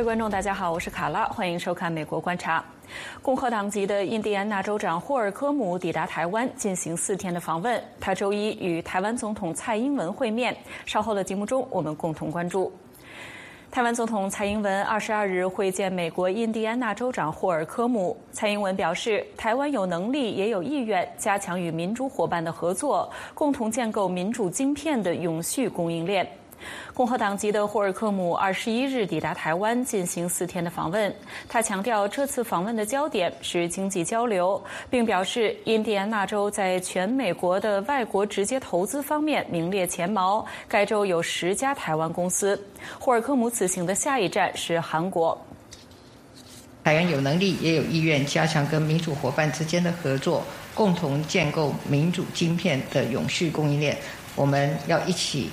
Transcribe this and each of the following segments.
各位观众，大家好，我是卡拉，欢迎收看《美国观察》。共和党籍的印第安纳州长霍尔科姆抵达台湾进行四天的访问，他周一与台湾总统蔡英文会面。稍后的节目中，我们共同关注。台湾总统蔡英文二十二日会见美国印第安纳州长霍尔科姆。蔡英文表示，台湾有能力也有意愿加强与民主伙伴的合作，共同建构民主晶片的永续供应链。共和党籍的霍尔克姆二十一日抵达台湾进行四天的访问。他强调，这次访问的焦点是经济交流，并表示，印第安纳州在全美国的外国直接投资方面名列前茅。该州有十家台湾公司。霍尔克姆此行的下一站是韩国。台湾有能力也有意愿加强跟民主伙伴之间的合作，共同建构民主晶片的永续供应链。我们要一起。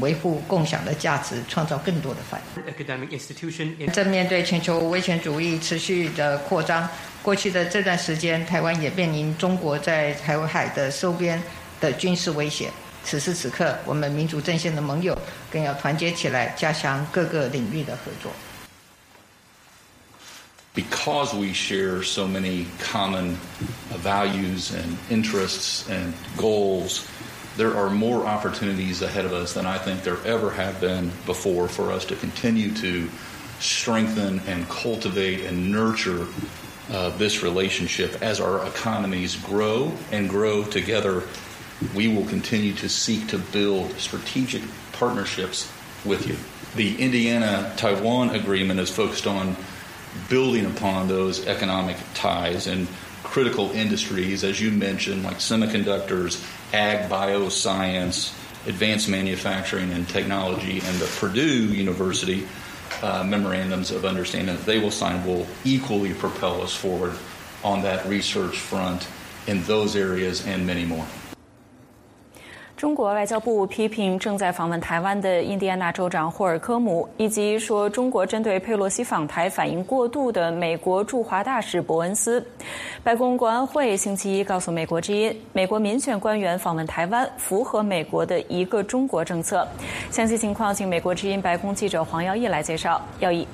维护共享的价值，创造更多的繁荣。正面对全球威权主义持续的扩张，过去的这段时间，台湾也面临中国在台湾海的收编的军事威胁。此时此刻，我们民主阵线的盟友更要团结起来，加强各个领域的合作。Because we share so many common values and interests and goals. There are more opportunities ahead of us than I think there ever have been before for us to continue to strengthen and cultivate and nurture uh, this relationship as our economies grow and grow together. We will continue to seek to build strategic partnerships with you. The Indiana Taiwan agreement is focused on building upon those economic ties and critical industries, as you mentioned, like semiconductors, ag bioscience, advanced manufacturing and technology, and the Purdue University uh, memorandums of understanding that they will sign will equally propel us forward on that research front in those areas and many more. 中国外交部批评正在访问台湾的印第安纳州长霍尔科姆，以及说中国针对佩洛西访台反应过度的美国驻华大使伯恩斯。白宫国安会星期一告诉美国之音，美国民选官员访问台湾符合美国的一个中国政策。详细情况，请美国之音白宫记者黄耀义来介绍。耀义。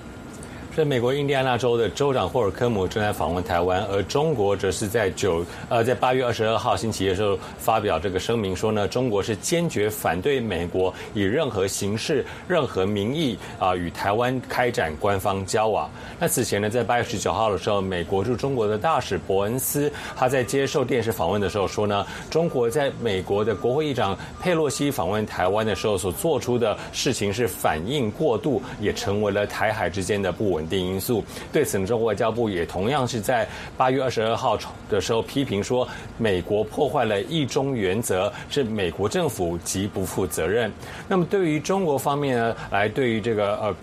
在美国印第安纳州的州长霍尔科姆正在访问台湾，而中国则是在九呃在八月二十二号星期一的时候发表这个声明，说呢中国是坚决反对美国以任何形式、任何名义啊与台湾开展官方交往。那此前呢，在八月十九号的时候，美国驻中国的大使伯恩斯他在接受电视访问的时候说呢，中国在美国的国会议长佩洛西访问台湾的时候所做出的事情是反应过度，也成为了台海之间的不稳。定因素。对此呢，中国外交部也同样是在八月二十二号的时候批评说，美国破坏了一中原则，是美国政府极不负责任。那么，对于中国方面呢，来对于这个呃。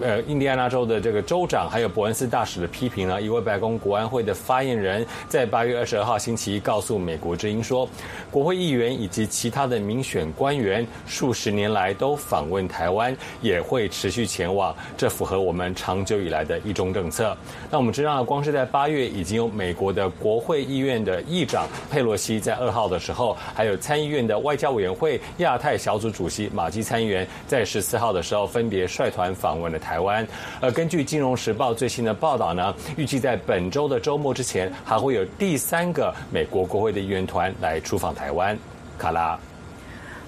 呃，印第安纳州的这个州长还有伯恩斯大使的批评呢，一位白宫国安会的发言人，在八月二十二号星期一告诉美国之音说，国会议员以及其他的民选官员数十年来都访问台湾，也会持续前往，这符合我们长久以来的一中政策。那我们知道，光是在八月已经有美国的国会议院的议长佩洛西在二号的时候，还有参议院的外交委员会亚太小组主席马基参议员在十四号的时候分别率团访问了。台湾，呃根据《金融时报》最新的报道呢，预计在本周的周末之前，还会有第三个美国国会的议员团来出访台湾。卡拉，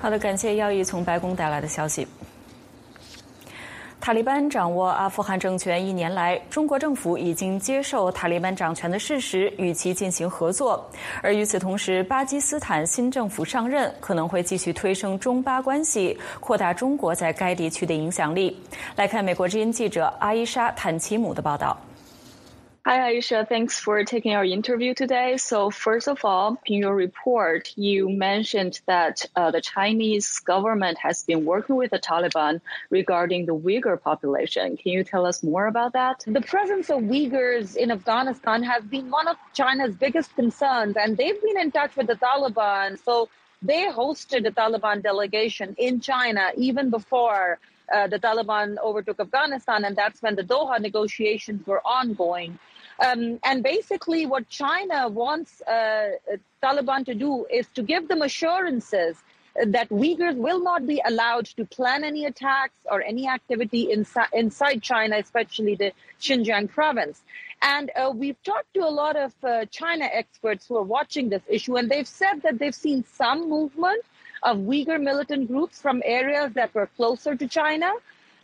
好的，感谢耀义从白宫带来的消息。塔利班掌握阿富汗政权一年来，中国政府已经接受塔利班掌权的事实，与其进行合作。而与此同时，巴基斯坦新政府上任，可能会继续推升中巴关系，扩大中国在该地区的影响力。来看美国之音记者阿伊莎·坦奇姆的报道。Hi, Aisha. Thanks for taking our interview today. So, first of all, in your report, you mentioned that uh, the Chinese government has been working with the Taliban regarding the Uyghur population. Can you tell us more about that? The presence of Uyghurs in Afghanistan has been one of China's biggest concerns, and they've been in touch with the Taliban. So, they hosted a Taliban delegation in China even before uh, the Taliban overtook Afghanistan, and that's when the Doha negotiations were ongoing. Um, and basically, what China wants uh, Taliban to do is to give them assurances that Uyghurs will not be allowed to plan any attacks or any activity inside, inside China, especially the Xinjiang province. And uh, we've talked to a lot of uh, China experts who are watching this issue, and they've said that they've seen some movement of Uyghur militant groups from areas that were closer to China.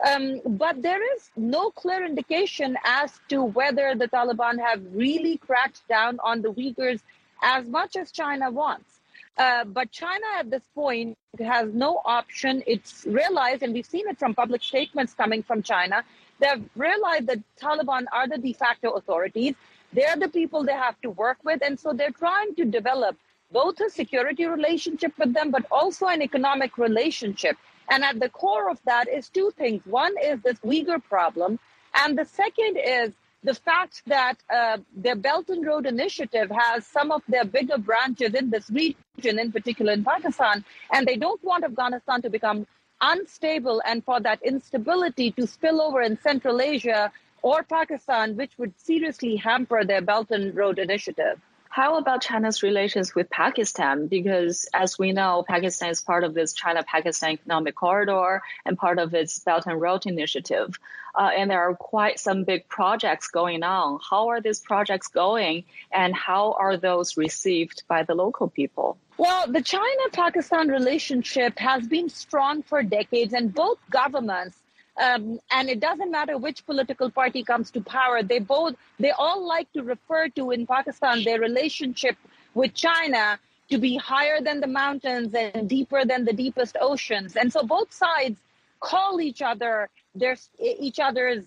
Um, but there is no clear indication as to whether the Taliban have really cracked down on the Uyghurs as much as China wants. Uh, but China at this point has no option. It's realized, and we've seen it from public statements coming from China, they've realized that Taliban are the de facto authorities. They're the people they have to work with. And so they're trying to develop both a security relationship with them, but also an economic relationship. And at the core of that is two things. One is this Uyghur problem. And the second is the fact that uh, their Belt and Road Initiative has some of their bigger branches in this region, in particular in Pakistan, and they don't want Afghanistan to become unstable and for that instability to spill over in Central Asia or Pakistan, which would seriously hamper their Belt and Road Initiative. How about China's relations with Pakistan? Because as we know, Pakistan is part of this China-Pakistan Economic Corridor and part of its Belt and Road Initiative. Uh, and there are quite some big projects going on. How are these projects going and how are those received by the local people? Well, the China-Pakistan relationship has been strong for decades and both governments um, and it doesn't matter which political party comes to power. They both, they all like to refer to in Pakistan their relationship with China to be higher than the mountains and deeper than the deepest oceans. And so both sides call each other their each other's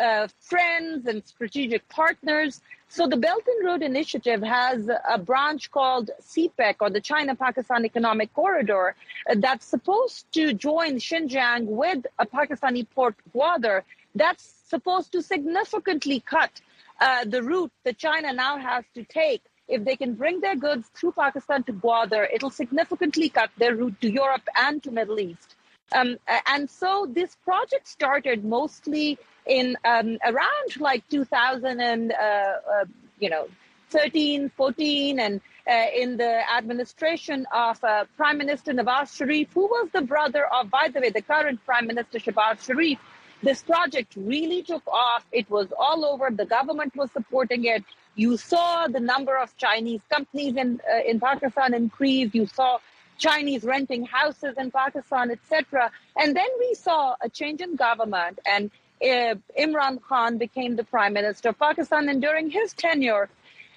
uh, friends and strategic partners. So the Belt and Road Initiative has a branch called CPEC or the China-Pakistan Economic Corridor uh, that's supposed to join Xinjiang with a Pakistani port Gwadar that's supposed to significantly cut uh, the route that China now has to take. If they can bring their goods through Pakistan to Gwadar, it'll significantly cut their route to Europe and to Middle East. Um, and so this project started mostly in um, around like 2000 and uh, uh, you know 13, 14, and uh, in the administration of uh, Prime Minister Nawaz Sharif, who was the brother of, by the way, the current Prime Minister Shehbaz Sharif. This project really took off. It was all over. The government was supporting it. You saw the number of Chinese companies in uh, in Pakistan increase. You saw Chinese renting houses in Pakistan, etc. And then we saw a change in government, and uh, Imran Khan became the prime minister of Pakistan. And during his tenure,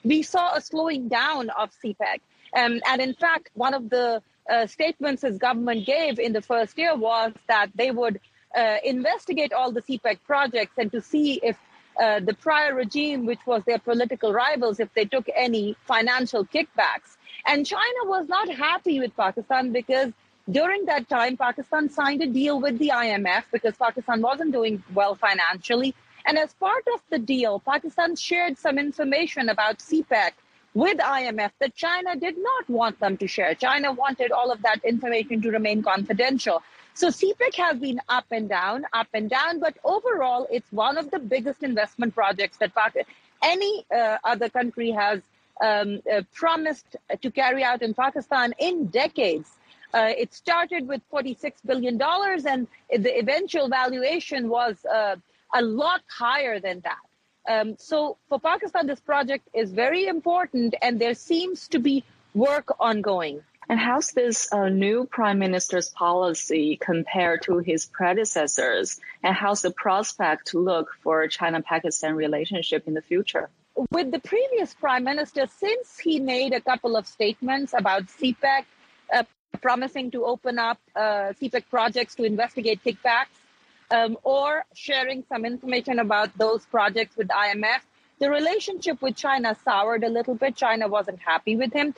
we saw a slowing down of CPEC. Um, and in fact, one of the uh, statements his government gave in the first year was that they would uh, investigate all the CPEC projects and to see if uh, the prior regime, which was their political rivals, if they took any financial kickbacks. And China was not happy with Pakistan because during that time, Pakistan signed a deal with the IMF because Pakistan wasn't doing well financially. And as part of the deal, Pakistan shared some information about CPEC with IMF that China did not want them to share. China wanted all of that information to remain confidential. So CPEC has been up and down, up and down, but overall, it's one of the biggest investment projects that any uh, other country has um, uh, promised to carry out in Pakistan in decades. Uh, it started with $46 billion, and the eventual valuation was uh, a lot higher than that. Um, so for Pakistan, this project is very important, and there seems to be work ongoing. And how's this uh, new prime minister's policy compared to his predecessors? And how's the prospect look for China-Pakistan relationship in the future? With the previous prime minister, since he made a couple of statements about CPEC, uh, promising to open up uh, CPEC projects to investigate kickbacks um, or sharing some information about those projects with IMF. The relationship with China soured a little bit. China wasn't happy with him.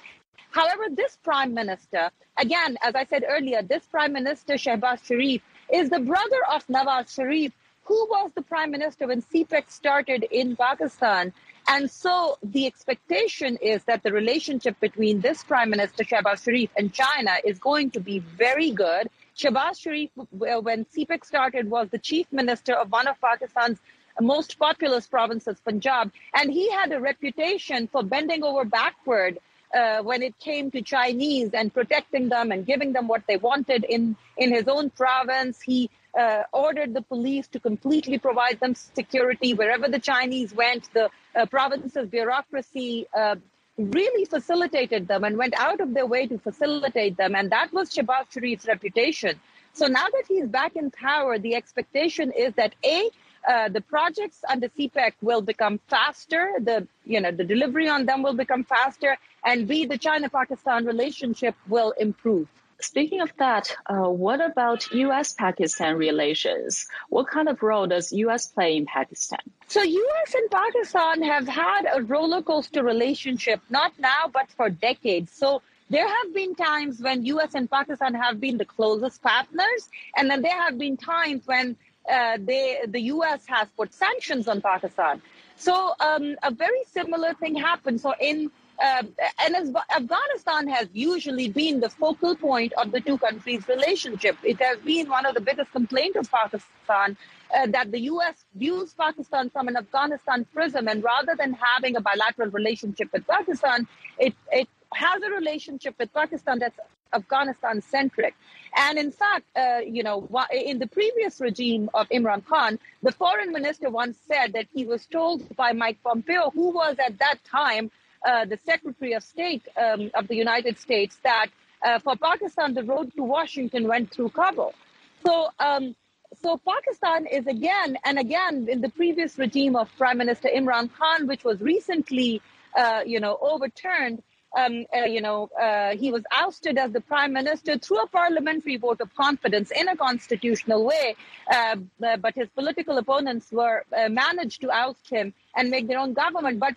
However, this prime minister, again, as I said earlier, this prime minister, Shehbaz Sharif, is the brother of Nawaz Sharif, who was the prime minister when CPEC started in Pakistan. And so the expectation is that the relationship between this Prime Minister Shehbaz Sharif and China is going to be very good. Shehbaz Sharif, when CPEC started, was the chief minister of one of Pakistan's most populous provinces, Punjab, and he had a reputation for bending over backward uh, when it came to Chinese and protecting them and giving them what they wanted in, in his own province. He uh, ordered the police to completely provide them security wherever the Chinese went. The uh, province's bureaucracy uh, really facilitated them and went out of their way to facilitate them. And that was Shehbaz Sharif's reputation. So now that he's back in power, the expectation is that A, uh, the projects under CPEC will become faster. The you know the delivery on them will become faster, and B, the China-Pakistan relationship will improve. Speaking of that, uh, what about U.S.-Pakistan relations? What kind of role does U.S. play in Pakistan? So U.S. and Pakistan have had a roller coaster relationship, not now, but for decades. So there have been times when U.S. and Pakistan have been the closest partners, and then there have been times when uh, they, the U.S. has put sanctions on Pakistan. So um, a very similar thing happened. So in uh, and as Afghanistan has usually been the focal point of the two countries' relationship. It has been one of the biggest complaints of Pakistan uh, that the U.S. views Pakistan from an Afghanistan prism, and rather than having a bilateral relationship with Pakistan, it, it has a relationship with Pakistan that's Afghanistan centric. And in fact, uh, you know, in the previous regime of Imran Khan, the foreign minister once said that he was told by Mike Pompeo, who was at that time uh, the Secretary of State um, of the United States, that uh, for Pakistan, the road to Washington went through Kabul. So, um, so Pakistan is again and again in the previous regime of Prime Minister Imran Khan, which was recently, uh, you know, overturned um, uh, you know, uh, he was ousted as the prime minister through a parliamentary vote of confidence in a constitutional way. Uh, but his political opponents were managed to oust him and make their own government. But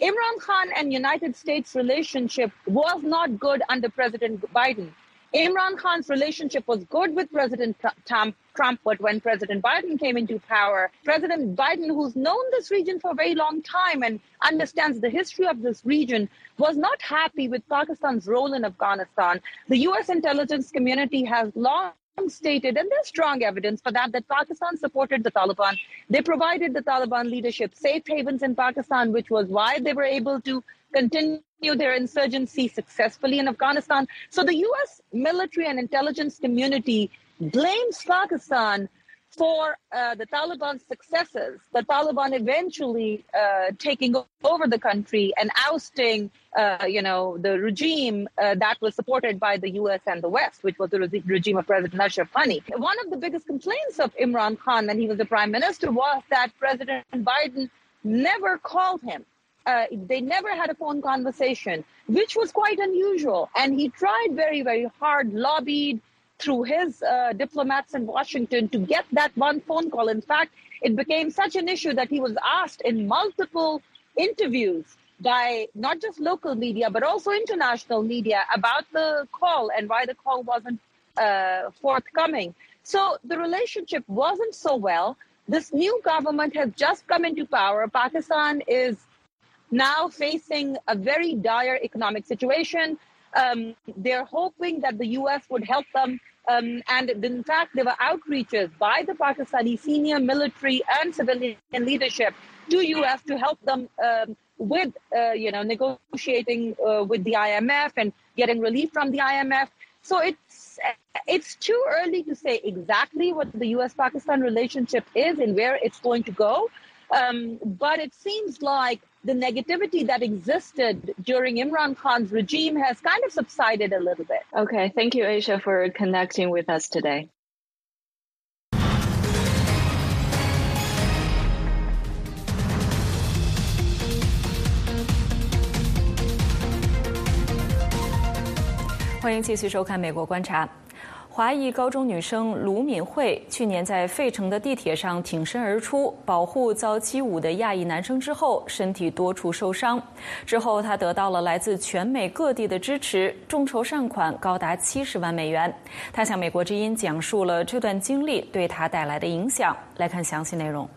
Imran Khan and United States relationship was not good under President Biden. Imran Khan's relationship was good with President Trump, but when President Biden came into power, President Biden, who's known this region for a very long time and understands the history of this region, was not happy with Pakistan's role in Afghanistan. The U.S. intelligence community has long stated, and there's strong evidence for that, that Pakistan supported the Taliban. They provided the Taliban leadership safe havens in Pakistan, which was why they were able to continue their insurgency successfully in Afghanistan. So the U.S. military and intelligence community blames Pakistan for uh, the Taliban's successes, the Taliban eventually uh, taking over the country and ousting, uh, you know, the regime uh, that was supported by the U.S. and the West, which was the re- regime of President Ashraf Ghani. One of the biggest complaints of Imran Khan when he was the prime minister was that President Biden never called him uh, they never had a phone conversation, which was quite unusual. And he tried very, very hard, lobbied through his uh, diplomats in Washington to get that one phone call. In fact, it became such an issue that he was asked in multiple interviews by not just local media, but also international media about the call and why the call wasn't uh, forthcoming. So the relationship wasn't so well. This new government has just come into power. Pakistan is now facing a very dire economic situation. Um, they're hoping that the U.S. would help them. Um, and in fact, there were outreaches by the Pakistani senior military and civilian leadership to U.S. to help them um, with, uh, you know, negotiating uh, with the IMF and getting relief from the IMF. So it's it's too early to say exactly what the U.S.-Pakistan relationship is and where it's going to go. Um, but it seems like the negativity that existed during Imran Khan's regime has kind of subsided a little bit. Okay, thank you, Aisha, for connecting with us today. 欢华裔高中女生卢敏慧去年在费城的地铁上挺身而出，保护遭欺侮的亚裔男生之后，身体多处受伤。之后，她得到了来自全美各地的支持，众筹善款高达七十万美元。她向美国之音讲述了这段经历对她带来的影响。来看详细内容。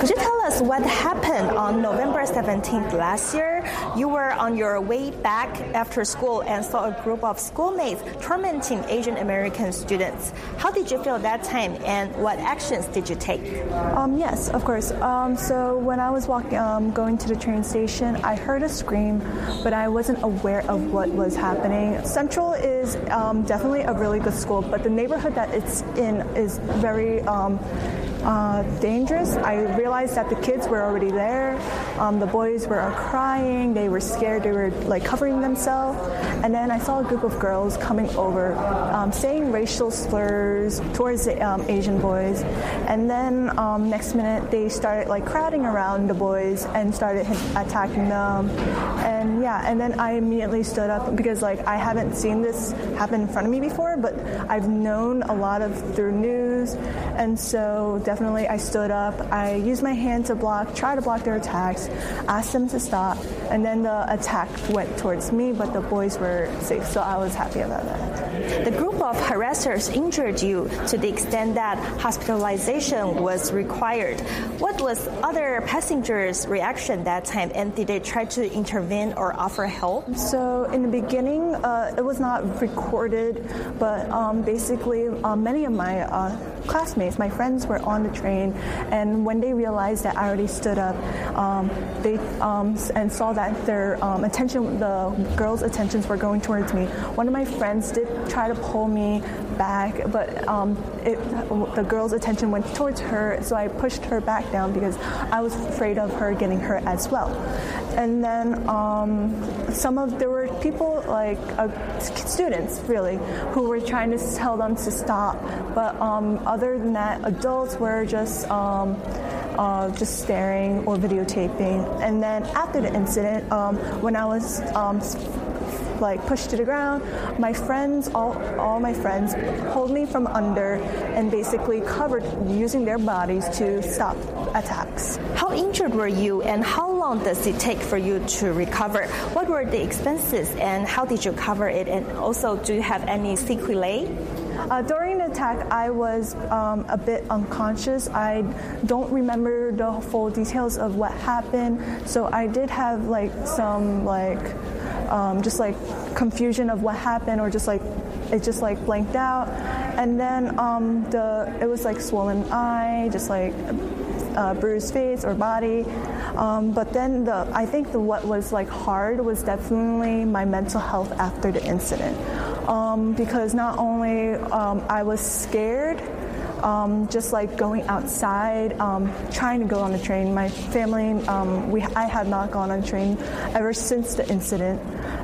Could you tell us what happened on November 17th last year? You were on your way back after school and saw a group of schoolmates tormenting Asian American students. How did you feel that time and what actions did you take? Um, yes, of course. Um, so when I was walking, um, going to the train station, I heard a scream, but I wasn't aware of what was happening. Central is um, definitely a really good school, but the neighborhood that it's in is very um, uh, dangerous. I realized that the kids were already there. Um, the boys were crying. They were scared. They were like covering themselves. And then I saw a group of girls coming over, um, saying racial slurs towards the um, Asian boys. And then um, next minute they started like crowding around the boys and started attacking them. And yeah, and then I immediately stood up because like I haven't seen this happen in front of me before, but I've known a lot of through news, and so definitely I stood up. I used my hand to block, try to block their attacks, asked them to stop, and then the attack went towards me, but the boys were safe, so I was happy about that. The group of harassers injured you to the extent that hospitalization was required. What was other passengers' reaction that time, and did they try to intervene or offer help? So in the beginning, uh, it was not recorded, but um, basically, uh, many of my uh, classmates, my friends, were on the train, and when they realized that I already stood up, um, they um, and saw that their um, attention, the girls' attentions were going towards me. One of my friends did try to pull me back, but um, it, the girl's attention went towards her, so I pushed her back down because I was afraid of her getting hurt as well. And then um, some of there were people like uh, students really who were trying to tell them to stop, but um, other than that, adults were just. Um, uh, just staring or videotaping. And then after the incident, um, when I was um, like pushed to the ground. My friends, all, all my friends, pulled me from under and basically covered using their bodies to stop attacks. How injured were you and how long does it take for you to recover? What were the expenses and how did you cover it? And also, do you have any sequelae? Uh, during the attack, I was um, a bit unconscious. I don't remember the full details of what happened, so I did have like some like um, just like confusion of what happened or just like it just like blanked out and then um, the it was like swollen eye just like uh, bruised face or body. Um, but then the i think the what was like hard was definitely my mental health after the incident. Um, because not only um, i was scared um, just like going outside, um, trying to go on the train. My family, um, we I had not gone on a train ever since the incident,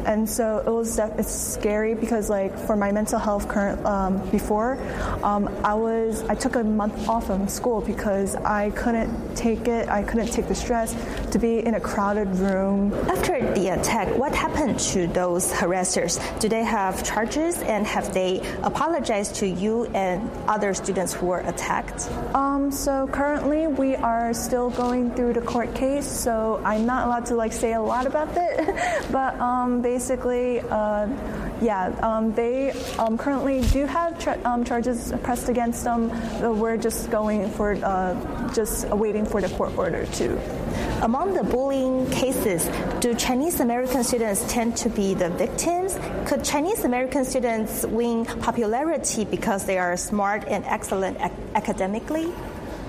and so it was it's scary because like for my mental health current um, before, um, I was I took a month off from school because I couldn't take it. I couldn't take the stress to be in a crowded room. After the attack, what happened to those harassers? Do they have charges and have they apologized to you and other students who were attacked? Um, so currently we are still going through the court case, so I'm not allowed to like say a lot about it. but um, basically, uh, yeah, um, they um, currently do have tra- um, charges pressed against them. We're just going for uh, just waiting for the court order to. Among the bullying cases, do Chinese American students tend to be the victims? Could Chinese American students win popularity because they are smart and excellent ac- academically?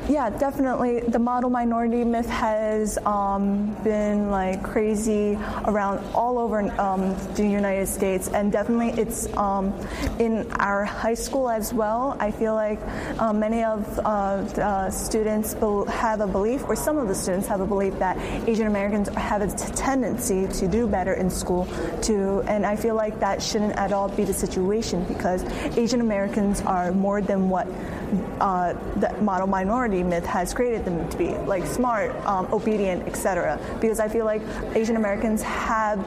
Yeah, definitely. The model minority myth has um, been like crazy around all over um, the United States, and definitely it's um, in our high school as well. I feel like um, many of uh, uh, students have a belief, or some of the students have a belief that Asian Americans have a tendency to do better in school. To and I feel like that shouldn't at all be the situation because Asian Americans are more than what uh, the model minority myth has created them to be, like smart, um, obedient, etc. Because I feel like Asian Americans have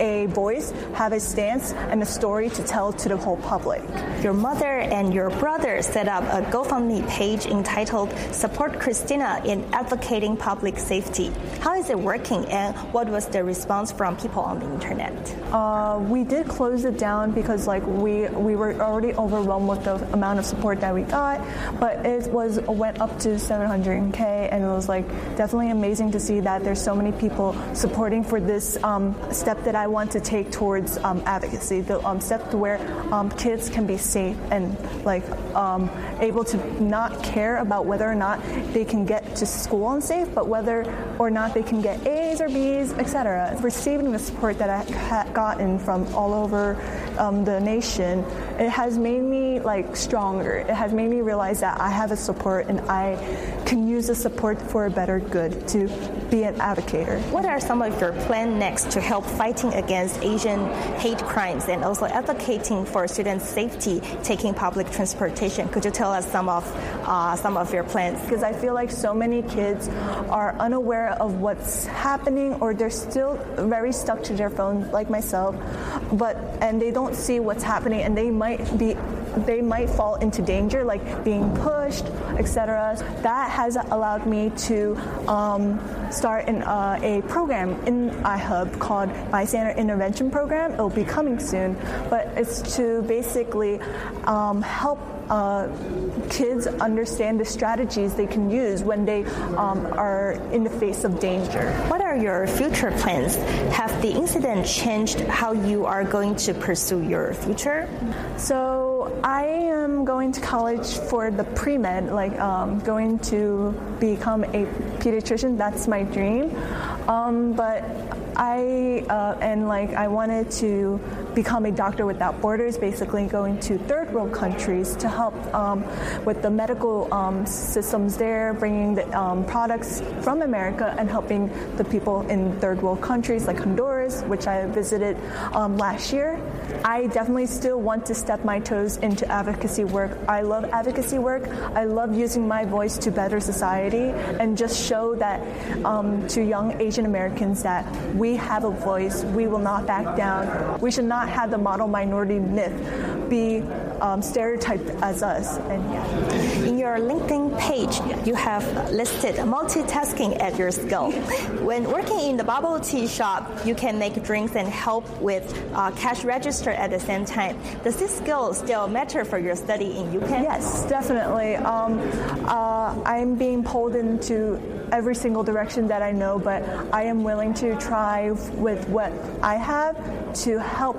a voice, have a stance, and a story to tell to the whole public. Your mother and your brother set up a GoFundMe page entitled Support Christina in Advocating Public Safety. How is it working and what was the response from people on the internet? Uh, we did close it down because like we we were already overwhelmed with the amount of support that we got, but it was went up to 700k and it was like definitely amazing to see that there's so many people supporting for this um, step that I want to take towards um, advocacy, the um, step where um, kids can be safe and like um, able to not care about whether or not they can get to school unsafe, but whether or not they can get A's or B's, etc. Receiving the support that I had gotten from all over um, the nation, it has made me like stronger. It has made me realize that I have a support and I can use the support for a better good to be an advocate. What are some of your plans next to help fighting against Asian hate crimes and also advocating for student safety taking public transportation? Could you tell us some of uh, some of your plans? Because I feel like so many kids are unaware of what's happening or they're still very stuck to their phones like myself, but and they don't see what's happening and they might be they might fall into danger, like being pushed, etc. That has allowed me to um, start in, uh, a program in iHub called Bystander Intervention Program. It'll be coming soon, but it's to basically um, help uh, kids understand the strategies they can use when they um, are in the face of danger. What are your future plans? Have the incident changed how you are going to pursue your future? So I am going to college for the pre med, like um, going to become a pediatrician. That's my dream. Um, but I uh, and like I wanted to become a doctor without borders, basically going to third world countries to help um, with the medical um, systems there, bringing the um, products from America and helping the people in third world countries like Honduras, which I visited um, last year. I definitely still want to step my toes into advocacy work. I love advocacy work. I love using my voice to better society and just show that um, to young Asian Americans that we have a voice. We will not back down. We should not have the model minority myth be um, stereotyped as us. And yeah. In your LinkedIn page, you have listed multitasking at your skill. When working in the bubble tea shop, you can make drinks and help with uh, cash register at the same time. Does this skill still matter for your study in UK? Yes, definitely. Um, uh, I'm being pulled into every single direction that I know, but I am willing to try with what I have to help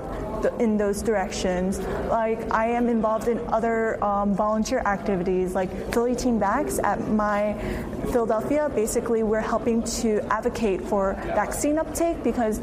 in those directions. Like I am involved in other um, volunteer activities, like Philly Teen Vax at my Philadelphia. Basically, we're helping to advocate for vaccine uptake because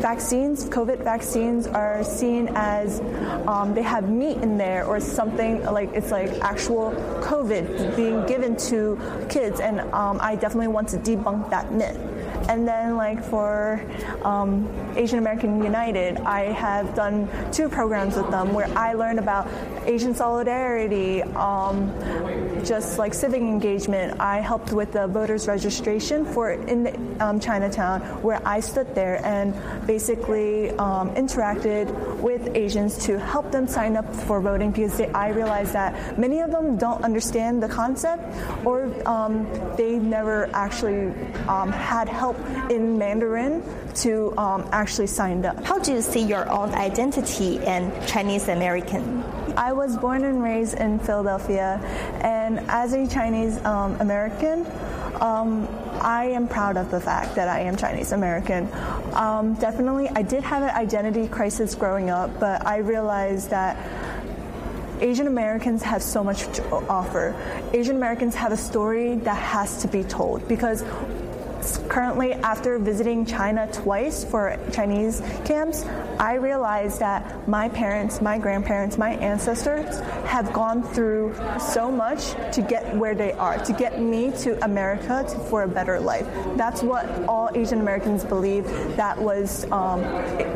vaccines, COVID vaccines, are seen as um, they have meat in there or something like it's like actual COVID being given to kids, and um, I definitely want to debunk that myth. And then, like for um, Asian American United, I have done two programs with them where I learned about Asian solidarity, um, just like civic engagement. I helped with the voters registration for in um, Chinatown, where I stood there and basically um, interacted with Asians to help them sign up for voting because they, I realized that many of them don't understand the concept or um, they never actually um, had help in Mandarin to um, actually sign up. How do you see your own identity and Chinese American? I was born and raised in Philadelphia, and as a Chinese um, American, um, I am proud of the fact that I am Chinese American. Um, definitely, I did have an identity crisis growing up, but I realized that Asian Americans have so much to offer. Asian Americans have a story that has to be told because currently, after visiting China twice for Chinese camps, I realized that my parents, my grandparents, my ancestors have gone through so much to get where they are, to get me to America to, for a better life. That's what all Asian Americans believe that was um,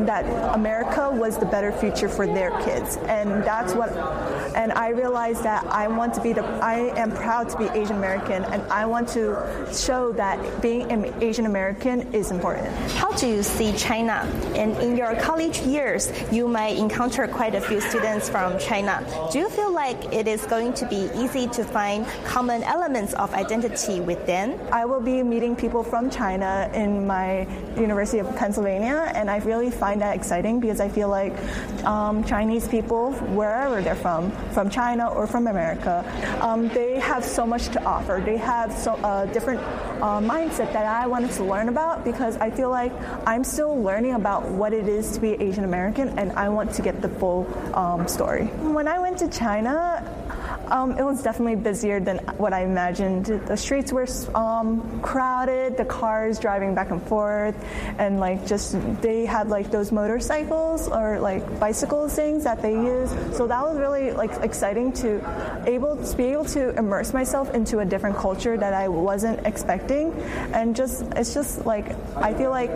that America was the better future for their kids, and that's what. And I realized that I want to be the. I am proud to be Asian American, and I want to show that being an Asian American is important. How do you see China? And in your college years, you might encounter quite a few students from China. Do you feel like it is going to be easy to find common elements of identity with them? I will be meeting people from China in my University of Pennsylvania, and I really find that exciting because I feel like um, Chinese people, wherever they're from, from China or from America, um, they have so much to offer. They have so uh, different uh, mindset that I wanted to learn about because I feel like I'm still learning about what it is to be Asian American, and I want to get the full um, story. When I went to China, um, it was definitely busier than what I imagined. The streets were um, crowded, the cars driving back and forth, and like just they had like those motorcycles or like bicycle things that they use. So that was really like exciting to able to be able to immerse myself into a different culture that I wasn't expecting, and just it's just like I feel like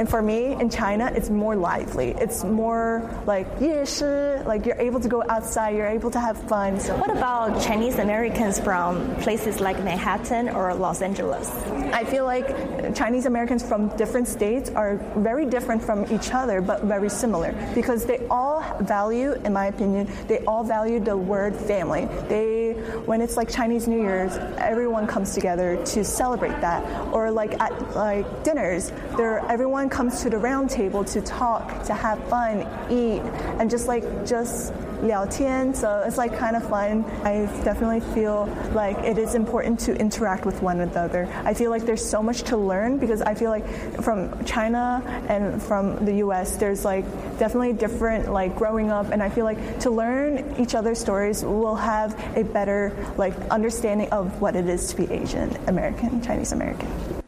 and for me, in China, it's more lively. It's more like 夜市, like you're able to go outside, you're able to have fun. So. What about Chinese Americans from places like Manhattan or Los Angeles? I feel like Chinese Americans from different states are very different from each other, but very similar because they all value, in my opinion, they all value the word family. They, when it's like Chinese New Year's, everyone comes together to celebrate that. Or like at like dinners, there everyone comes to the round table to talk, to have fun, eat, and just like just 聊天. So it's like kind of fun. I definitely feel like it is important to interact with one another. I feel like there's so much to learn because I feel like from China and from the U.S. there's like definitely different like growing up, and I feel like to learn each other's stories will have a better like understanding of what it is to be Asian American, Chinese American.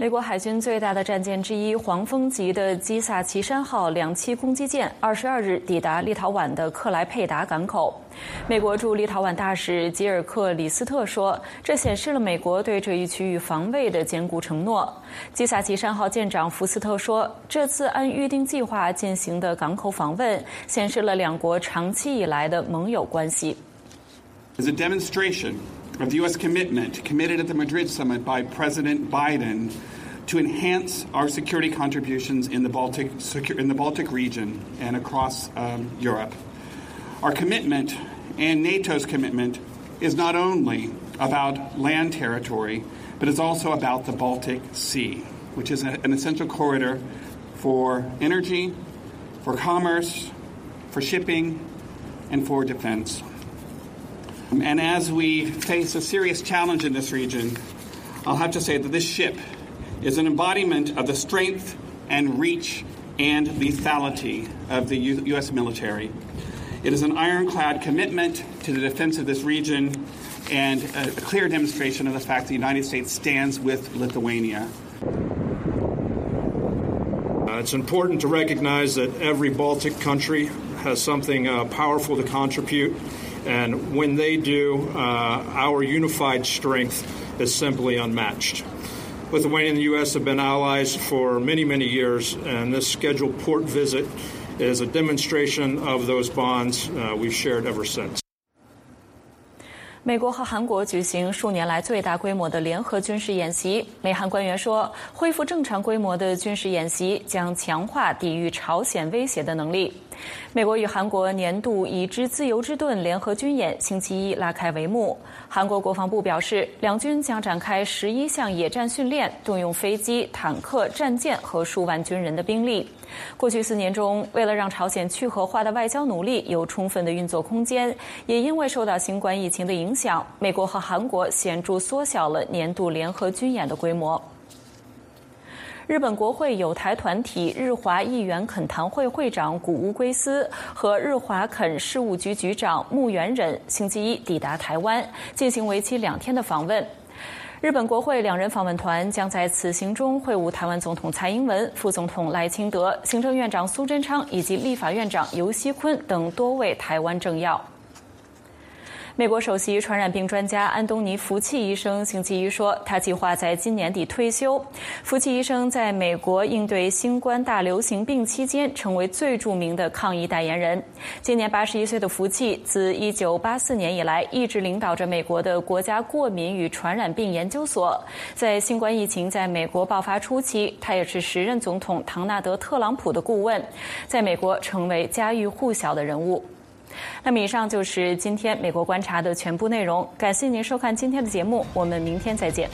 美国海军最大的战舰之一“黄蜂”级的基萨奇山号两栖攻击舰，二十二日抵达立陶宛的克莱佩达港口。美国驻立陶宛大使吉尔克里斯特说：“这显示了美国对这一区域防卫的坚固承诺。”基萨奇山号舰长福斯特说：“这次按预定计划进行的港口访问，显示了两国长期以来的盟友关系。” As a demonstration. Of the U.S. commitment committed at the Madrid summit by President Biden to enhance our security contributions in the Baltic, in the Baltic region and across um, Europe. Our commitment and NATO's commitment is not only about land territory, but it's also about the Baltic Sea, which is a, an essential corridor for energy, for commerce, for shipping, and for defense. And as we face a serious challenge in this region, I'll have to say that this ship is an embodiment of the strength and reach and lethality of the U- U.S. military. It is an ironclad commitment to the defense of this region and a, clear demonstration of the fact that the United States stands with Lithuania. Uh, it's important to recognize that every Baltic country has something uh, powerful to contribute and when they do, uh, our unified strength is simply unmatched. Lithuania and the U.S. have been allies for many, many years, and this scheduled port visit is a demonstration of those bonds uh, we've shared ever since. 美国和韩国举行数年来最大规模的联合军事演习。美韩官员说，恢复正常规模的军事演习将强化抵御朝鲜威胁的能力。 美国与韩国年度已知自由之盾联合军演星期一拉开帷幕。韩国国防部表示，两军将展开十一项野战训练，动用飞机、坦克、战舰和数万军人的兵力。过去四年中，为了让朝鲜去核化的外交努力有充分的运作空间，也因为受到新冠疫情的影响，美国和韩国显著缩小了年度联合军演的规模。日本国会有台团体日华议员恳谈会会长谷乌圭司和日华恳事务局局长木原忍星期一抵达台湾，进行为期两天的访问。日本国会两人访问团将在此行中会晤台湾总统蔡英文、副总统赖清德、行政院长苏贞昌以及立法院长游锡坤等多位台湾政要。美国首席传染病专家安东尼·福奇医生星期一说，他计划在今年底退休。福奇医生在美国应对新冠大流行病期间，成为最著名的抗疫代言人。今年八十一岁的福奇，自一九八四年以来，一直领导着美国的国家过敏与传染病研究所。在新冠疫情在美国爆发初期，他也是时任总统唐纳德·特朗普的顾问，在美国成为家喻户晓的人物。那么，以上就是今天美国观察的全部内容。感谢您收看今天的节目，我们明天再见。